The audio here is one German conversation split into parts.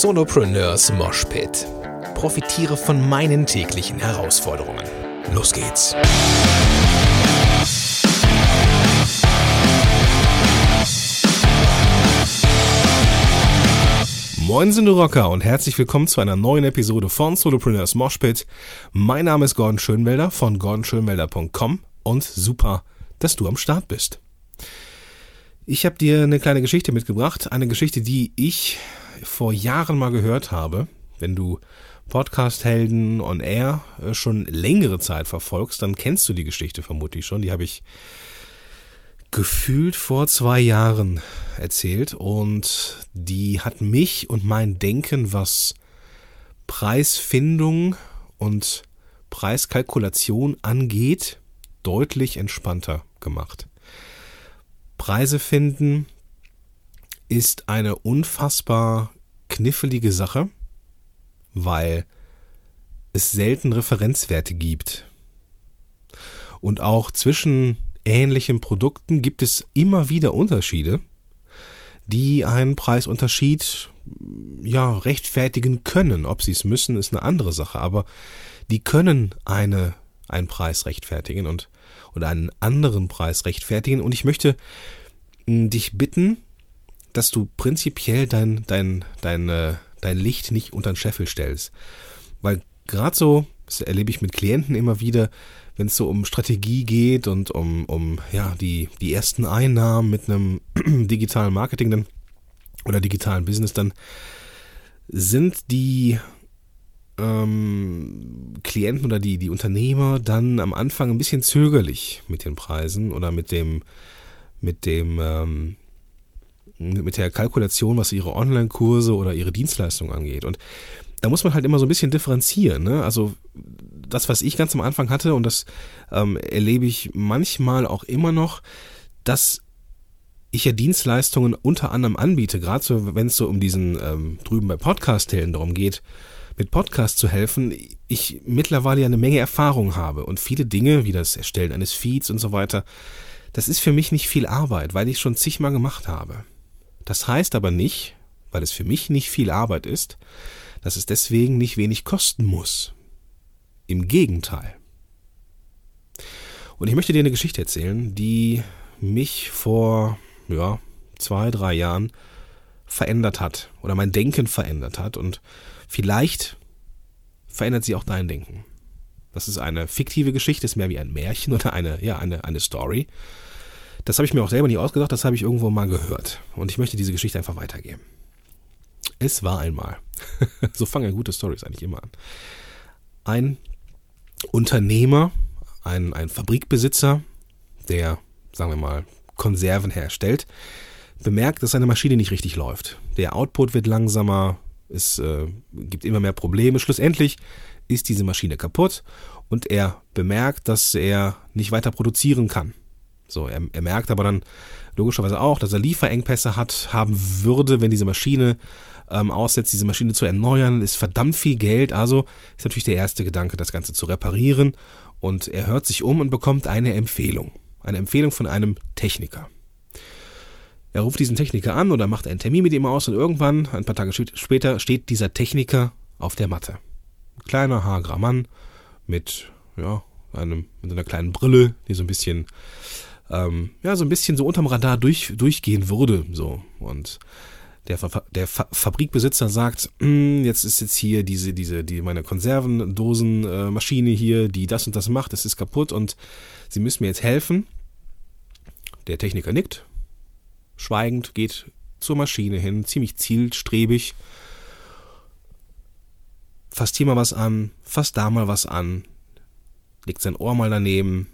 Solopreneurs Moshpit. Profitiere von meinen täglichen Herausforderungen. Los geht's. Moin sind du Rocker und herzlich willkommen zu einer neuen Episode von Solopreneurs Moshpit. Mein Name ist Gordon Schönmelder von gordonschönmelder.com und super, dass du am Start bist. Ich habe dir eine kleine Geschichte mitgebracht, eine Geschichte, die ich vor Jahren mal gehört habe. Wenn du Podcast-Helden on Air äh, schon längere Zeit verfolgst, dann kennst du die Geschichte vermutlich schon. Die habe ich gefühlt vor zwei Jahren erzählt und die hat mich und mein Denken, was Preisfindung und Preiskalkulation angeht, deutlich entspannter gemacht. Preise finden ist eine unfassbar knifflige Sache, weil es selten Referenzwerte gibt. Und auch zwischen ähnlichen Produkten gibt es immer wieder Unterschiede, die einen Preisunterschied ja rechtfertigen können. Ob sie es müssen, ist eine andere Sache, aber die können eine einen Preis rechtfertigen und oder einen anderen Preis rechtfertigen. Und ich möchte hm, dich bitten, dass du prinzipiell dein, dein, dein, äh, dein Licht nicht unter den Scheffel stellst. Weil gerade so, das erlebe ich mit Klienten immer wieder, wenn es so um Strategie geht und um, um ja, die, die ersten Einnahmen mit einem digitalen Marketing dann, oder digitalen Business, dann sind die ähm, Klienten oder die, die Unternehmer dann am Anfang ein bisschen zögerlich mit den Preisen oder mit dem, mit dem, ähm, mit der Kalkulation, was ihre Online-Kurse oder ihre Dienstleistungen angeht. Und da muss man halt immer so ein bisschen differenzieren. Ne? Also das, was ich ganz am Anfang hatte, und das ähm, erlebe ich manchmal auch immer noch, dass ich ja Dienstleistungen unter anderem anbiete, gerade so, wenn es so um diesen ähm, drüben bei Podcast-Tellen darum geht, mit Podcast zu helfen, ich mittlerweile ja eine Menge Erfahrung habe und viele Dinge, wie das Erstellen eines Feeds und so weiter, das ist für mich nicht viel Arbeit, weil ich schon zigmal gemacht habe. Das heißt aber nicht, weil es für mich nicht viel Arbeit ist, dass es deswegen nicht wenig kosten muss. Im Gegenteil. Und ich möchte dir eine Geschichte erzählen, die mich vor ja, zwei, drei Jahren verändert hat oder mein Denken verändert hat und vielleicht verändert sie auch dein Denken. Das ist eine fiktive Geschichte, ist mehr wie ein Märchen oder eine, ja, eine, eine Story. Das habe ich mir auch selber nicht ausgedacht, das habe ich irgendwo mal gehört. Und ich möchte diese Geschichte einfach weitergeben. Es war einmal, so fangen gute Stories eigentlich immer an, ein Unternehmer, ein, ein Fabrikbesitzer, der, sagen wir mal, Konserven herstellt, bemerkt, dass seine Maschine nicht richtig läuft. Der Output wird langsamer, es äh, gibt immer mehr Probleme. Schlussendlich ist diese Maschine kaputt und er bemerkt, dass er nicht weiter produzieren kann. So, er, er merkt aber dann logischerweise auch, dass er Lieferengpässe hat, haben würde, wenn diese Maschine ähm, aussetzt, diese Maschine zu erneuern, ist verdammt viel Geld. Also ist natürlich der erste Gedanke, das Ganze zu reparieren. Und er hört sich um und bekommt eine Empfehlung. Eine Empfehlung von einem Techniker. Er ruft diesen Techniker an oder macht einen Termin mit ihm aus und irgendwann, ein paar Tage später, steht dieser Techniker auf der Matte. Ein kleiner, hagerer Mann mit, ja, einem, mit einer kleinen Brille, die so ein bisschen ähm, ja, so ein bisschen so unterm Radar durch, durchgehen würde. So. Und der, Fa der Fa Fabrikbesitzer sagt, hm, jetzt ist jetzt hier diese, diese, die, meine Konservendosenmaschine äh, hier, die das und das macht, das ist kaputt und sie müssen mir jetzt helfen. Der Techniker nickt, schweigend, geht zur Maschine hin, ziemlich zielstrebig, fasst hier mal was an, fasst da mal was an, legt sein Ohr mal daneben,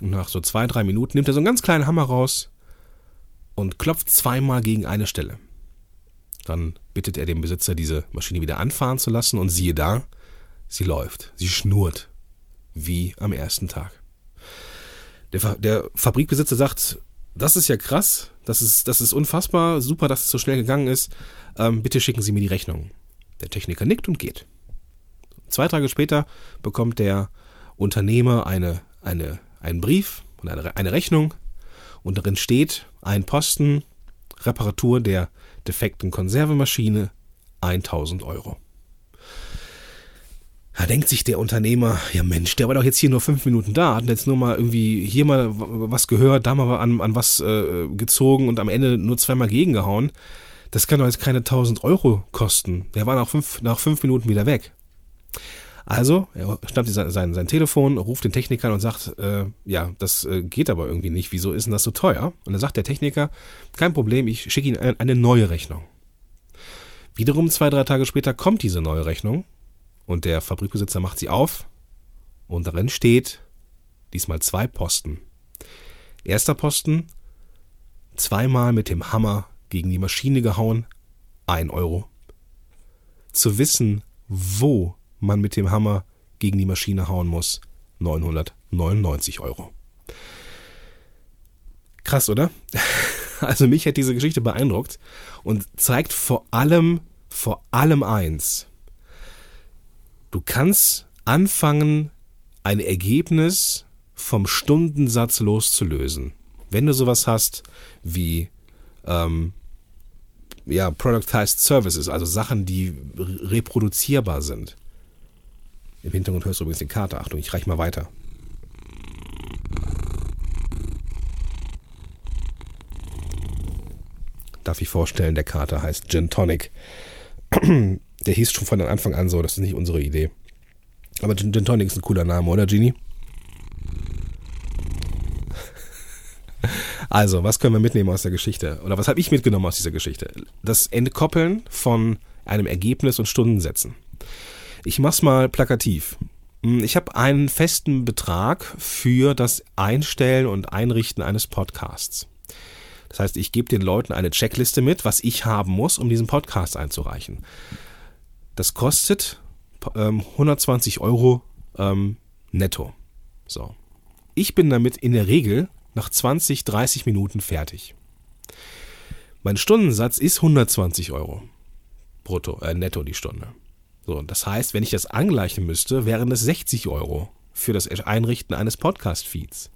und nach so zwei, drei Minuten nimmt er so einen ganz kleinen Hammer raus und klopft zweimal gegen eine Stelle. Dann bittet er den Besitzer, diese Maschine wieder anfahren zu lassen und siehe da, sie läuft, sie schnurrt, wie am ersten Tag. Der, der Fabrikbesitzer sagt, das ist ja krass, das ist, das ist unfassbar, super, dass es so schnell gegangen ist, ähm, bitte schicken Sie mir die Rechnung. Der Techniker nickt und geht. Zwei Tage später bekommt der Unternehmer eine, eine einen Brief und eine, Rechnung und darin steht ein Posten, Reparatur der defekten Konservemaschine, 1000 Euro. Da denkt sich der Unternehmer, ja Mensch, der war doch jetzt hier nur fünf Minuten da, hat jetzt nur mal irgendwie hier mal was gehört, da mal an, an was äh, gezogen und am Ende nur zweimal gegengehauen. Das kann doch jetzt keine 1000 Euro kosten. Der war nach fünf, nach fünf Minuten wieder weg. Also, er schnappt sein, sein, sein Telefon, ruft den Techniker und sagt, äh, ja, das äh, geht aber irgendwie nicht. Wieso ist denn das so teuer? Und dann sagt der Techniker, kein Problem, ich schicke Ihnen eine, eine neue Rechnung. Wiederum zwei, drei Tage später kommt diese neue Rechnung und der Fabrikbesitzer macht sie auf und darin steht diesmal zwei Posten. Erster Posten, zweimal mit dem Hammer gegen die Maschine gehauen, ein Euro. Zu wissen, wo man mit dem Hammer gegen die Maschine hauen muss, 999 Euro. Krass, oder? Also mich hat diese Geschichte beeindruckt und zeigt vor allem, vor allem eins. Du kannst anfangen, ein Ergebnis vom Stundensatz loszulösen. Wenn du sowas hast wie ähm, ja, Productized Services, also Sachen, die reproduzierbar sind. Im Hintergrund hörst du übrigens den Kater. Achtung, ich reich mal weiter. Darf ich vorstellen, der Kater heißt Gin Tonic. Der hieß schon von Anfang an so, das ist nicht unsere Idee. Aber Gin Tonic ist ein cooler Name, oder Genie? Also, was können wir mitnehmen aus der Geschichte? Oder was habe ich mitgenommen aus dieser Geschichte? Das Entkoppeln von einem Ergebnis und Stundensätzen. Ich mach's mal plakativ. Hm, ich habe einen festen Betrag für das Einstellen und Einrichten eines Podcasts. Das heißt, ich gebe den Leuten eine Checkliste mit, was ich haben muss, um diesen Podcast einzureichen. Das kostet ähm, 120 Euro ähm, netto. So. Ich bin damit in der Regel nach 20, 30 Minuten fertig. Mein Stundensatz ist 120 Euro brutto, äh, netto die Stunde. So, das heißt, wenn ich das angleichen müsste, wären es 60 Euro für das Einrichten eines Podcast-Feeds.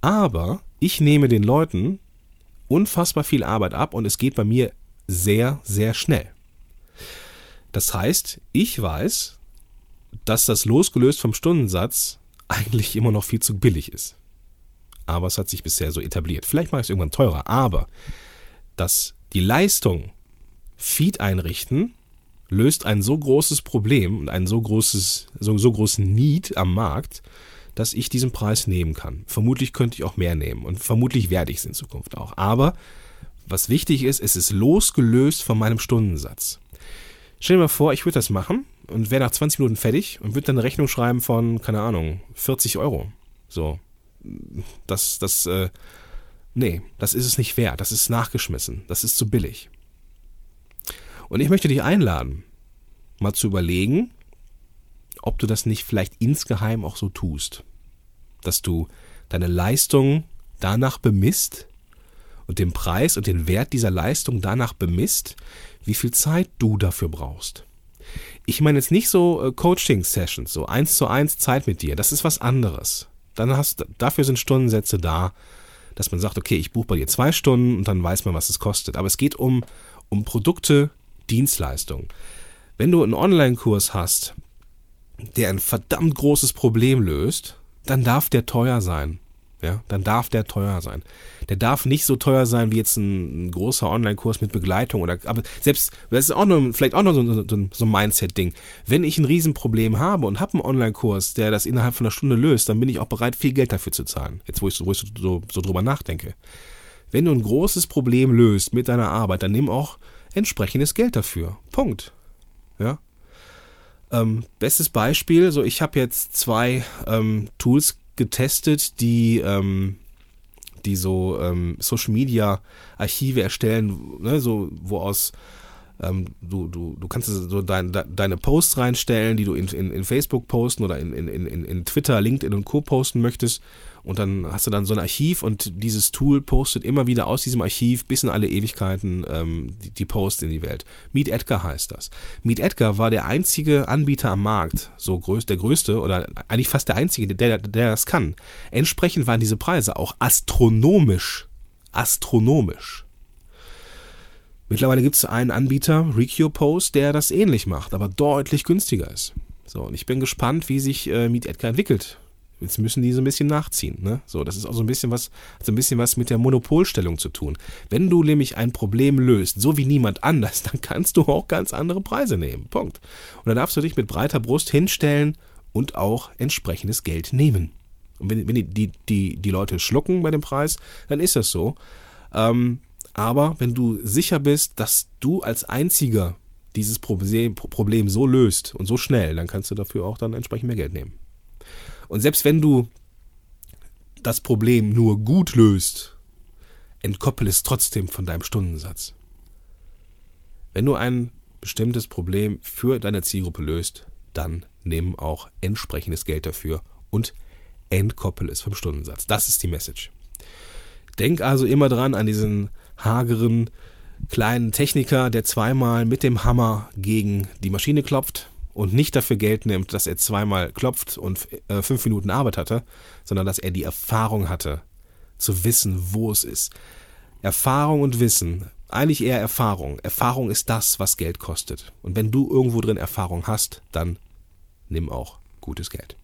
Aber ich nehme den Leuten unfassbar viel Arbeit ab und es geht bei mir sehr, sehr schnell. Das heißt, ich weiß, dass das losgelöst vom Stundensatz eigentlich immer noch viel zu billig ist. Aber es hat sich bisher so etabliert. Vielleicht mache ich es irgendwann teurer, aber dass die Leistung Feed einrichten löst ein so großes Problem und einen so großes, so, so großen Need am Markt, dass ich diesen Preis nehmen kann. Vermutlich könnte ich auch mehr nehmen und vermutlich werde ich es in Zukunft auch. Aber was wichtig ist, es ist losgelöst von meinem Stundensatz. Stell dir mal vor, ich würde das machen und wäre nach 20 Minuten fertig und würde dann eine Rechnung schreiben von, keine Ahnung, 40 Euro. So. Das, das, äh, nee, das ist es nicht wert. Das ist nachgeschmissen. Das ist zu billig. Und ich möchte dich einladen, mal zu überlegen, ob du das nicht vielleicht insgeheim auch so tust. Dass du deine Leistung danach bemisst und den Preis und den Wert dieser Leistung danach bemisst, wie viel Zeit du dafür brauchst. Ich meine jetzt nicht so äh, Coaching-Sessions, so eins zu eins Zeit mit dir. Das ist was anderes. Dann hast, dafür sind Stundensätze da, dass man sagt, okay, ich buche bei dir zwei Stunden und dann weiß man, was es kostet. Aber es geht um, um Produkte, Dienstleistungen. Wenn du einen Online-Kurs hast, der ein verdammt großes Problem löst, dann darf der teuer sein. Ja, dann darf der teuer sein. Der darf nicht so teuer sein wie jetzt ein, ein großer Online-Kurs mit Begleitung oder, aber selbst, das ist auch nur, vielleicht auch noch so, so, so ein Mindset-Ding. Wenn ich ein Riesenproblem habe und habe einen Online-Kurs, der das innerhalb von einer Stunde löst, dann bin ich auch bereit, viel Geld dafür zu zahlen. Jetzt, wo ich, wo ich so, so, so drüber nachdenke. Wenn du ein großes Problem löst mit deiner Arbeit, dann nimm auch entsprechendes Geld dafür. Punkt. Ja. Ähm, bestes Beispiel, so ich habe jetzt zwei ähm, Tools getestet, die, ähm, die so ähm, Social Media Archive erstellen, ne, so wo aus ähm, du, du, du kannst so dein, de, deine Posts reinstellen, die du in, in, in Facebook posten oder in, in, in, in Twitter, LinkedIn und Co. posten möchtest. Und dann hast du dann so ein Archiv und dieses Tool postet immer wieder aus diesem Archiv bis in alle Ewigkeiten ähm, die, die Posts in die Welt. Meet Edgar heißt das. Meet Edgar war der einzige Anbieter am Markt, so größ, der größte oder eigentlich fast der einzige, der, der das kann. Entsprechend waren diese Preise auch astronomisch. Astronomisch. Mittlerweile gibt es einen Anbieter, Recure der das ähnlich macht, aber deutlich günstiger ist. So, und ich bin gespannt, wie sich äh, Meet Edgar entwickelt. Jetzt müssen die so ein bisschen nachziehen. Ne? So, das ist auch so ein bisschen was, so ein bisschen was mit der Monopolstellung zu tun. Wenn du nämlich ein Problem löst, so wie niemand anders, dann kannst du auch ganz andere Preise nehmen. Punkt. Und dann darfst du dich mit breiter Brust hinstellen und auch entsprechendes Geld nehmen. Und wenn, wenn die, die, die, die Leute schlucken bei dem Preis, dann ist das so. Ähm, aber wenn du sicher bist, dass du als einziger dieses Problem, so löst und so schnell, dann kannst du dafür auch dann entsprechend mehr Geld nehmen. Und selbst wenn du das Problem nur gut löst, entkoppel es trotzdem von deinem Stundensatz. Wenn du ein bestimmtes Problem für deine Zielgruppe löst, dann nimm auch entsprechendes Geld dafür und entkoppel es vom Stundensatz. Das ist die Message. Denk also immer dran an diesen hageren kleinen Techniker, der zweimal mit dem Hammer gegen die Maschine klopft und nicht dafür Geld nimmt, dass er zweimal klopft und äh, fünf Minuten Arbeit hatte, sondern dass er die Erfahrung hatte, zu wissen, wo es ist. Erfahrung und Wissen, eigentlich eher Erfahrung. Erfahrung ist das, was Geld kostet. Und wenn du irgendwo drin Erfahrung hast, dann nimm auch gutes Geld.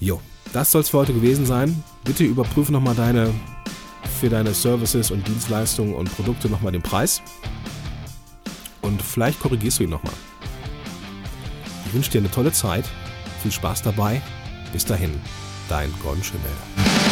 Jo, das soll es für heute gewesen sein. Bitte überprüfe nochmal deine für deine Services und Dienstleistungen und Produkte nochmal den Preis. Und vielleicht korrigierst du ihn nochmal. Ich wünsche dir eine tolle Zeit, viel Spaß dabei. Bis dahin, dein Gordon Schimmel.